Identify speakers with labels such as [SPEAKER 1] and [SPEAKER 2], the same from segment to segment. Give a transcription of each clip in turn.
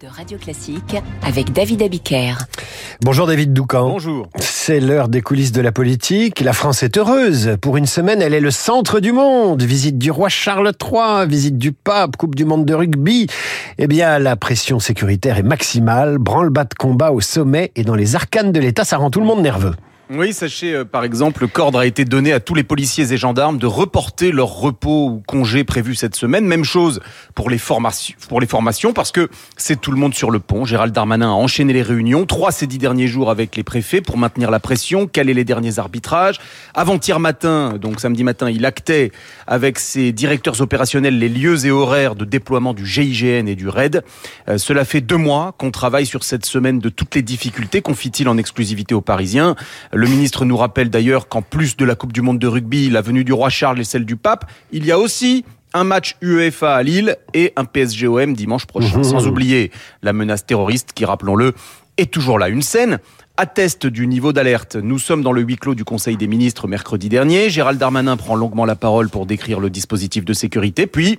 [SPEAKER 1] de Radio Classique avec David Abiker.
[SPEAKER 2] Bonjour David Doucan.
[SPEAKER 3] Bonjour.
[SPEAKER 2] C'est l'heure des coulisses de la politique. La France est heureuse. Pour une semaine, elle est le centre du monde. Visite du roi Charles III, visite du pape, Coupe du monde de rugby. Eh bien, la pression sécuritaire est maximale. Branle-bas de combat au sommet et dans les arcanes de l'État, ça rend tout le monde nerveux.
[SPEAKER 3] Oui, sachez euh, par exemple, le cordre a été donné à tous les policiers et gendarmes de reporter leur repos ou congé prévu cette semaine. Même chose pour les formations, pour les formations parce que c'est tout le monde sur le pont. Gérald Darmanin a enchaîné les réunions, trois ces dix derniers jours avec les préfets pour maintenir la pression, caler les derniers arbitrages. Avant-hier matin, donc samedi matin, il actait avec ses directeurs opérationnels les lieux et horaires de déploiement du GIGN et du RAID. Euh, cela fait deux mois qu'on travaille sur cette semaine de toutes les difficultés, confie-t-il en exclusivité aux Parisiens. Le ministre nous rappelle d'ailleurs qu'en plus de la Coupe du Monde de rugby, la venue du roi Charles et celle du pape, il y a aussi un match UEFA à Lille et un PSG-OM dimanche prochain. Mmh. Sans oublier la menace terroriste qui, rappelons-le, est toujours là. Une scène atteste du niveau d'alerte. Nous sommes dans le huis clos du Conseil des ministres mercredi dernier. Gérald Darmanin prend longuement la parole pour décrire le dispositif de sécurité. Puis,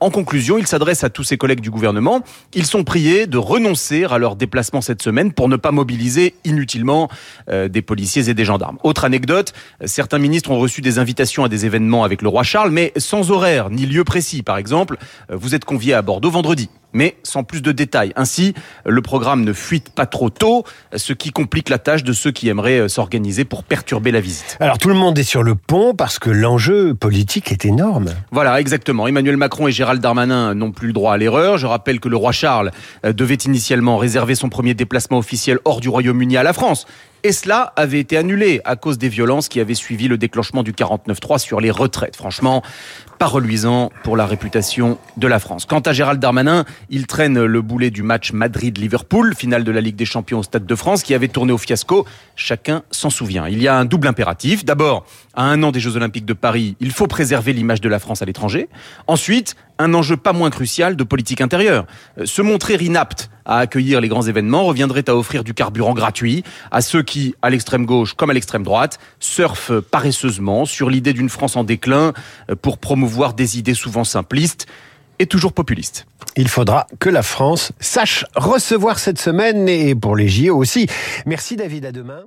[SPEAKER 3] en conclusion, il s'adresse à tous ses collègues du gouvernement. Ils sont priés de renoncer à leur déplacement cette semaine pour ne pas mobiliser inutilement euh, des policiers et des gendarmes. Autre anecdote, certains ministres ont reçu des invitations à des événements avec le roi Charles, mais sans horaire ni lieu précis. Par exemple, euh, vous êtes convié à Bordeaux vendredi mais sans plus de détails. Ainsi, le programme ne fuite pas trop tôt, ce qui complique la tâche de ceux qui aimeraient euh, s'organiser pour perturber la visite.
[SPEAKER 2] Alors tout le monde est sur le pont parce que l'enjeu politique est énorme.
[SPEAKER 3] Voilà, exactement. Emmanuel Macron et Gérald Darmanin n'ont plus le droit à l'erreur. Je rappelle que le roi Charles euh, devait initialement réserver son premier déplacement officiel hors du Royaume-Uni à la France. Et cela avait été annulé à cause des violences qui avaient suivi le déclenchement du 49-3 sur les retraites. Franchement, pas reluisant pour la réputation de la France. Quant à Gérald Darmanin, il traîne le boulet du match Madrid-Liverpool, finale de la Ligue des Champions au Stade de France, qui avait tourné au fiasco. Chacun s'en souvient. Il y a un double impératif. D'abord, à un an des Jeux Olympiques de Paris, il faut préserver l'image de la France à l'étranger. Ensuite, un enjeu pas moins crucial de politique intérieure. Euh, se montrer inapte à accueillir les grands événements reviendrait à offrir du carburant gratuit à ceux qui, à l'extrême gauche comme à l'extrême droite, surfent paresseusement sur l'idée d'une France en déclin euh, pour promouvoir des idées souvent simplistes et toujours populistes.
[SPEAKER 2] Il faudra que la France sache recevoir cette semaine et pour les JO aussi. Merci David, à demain.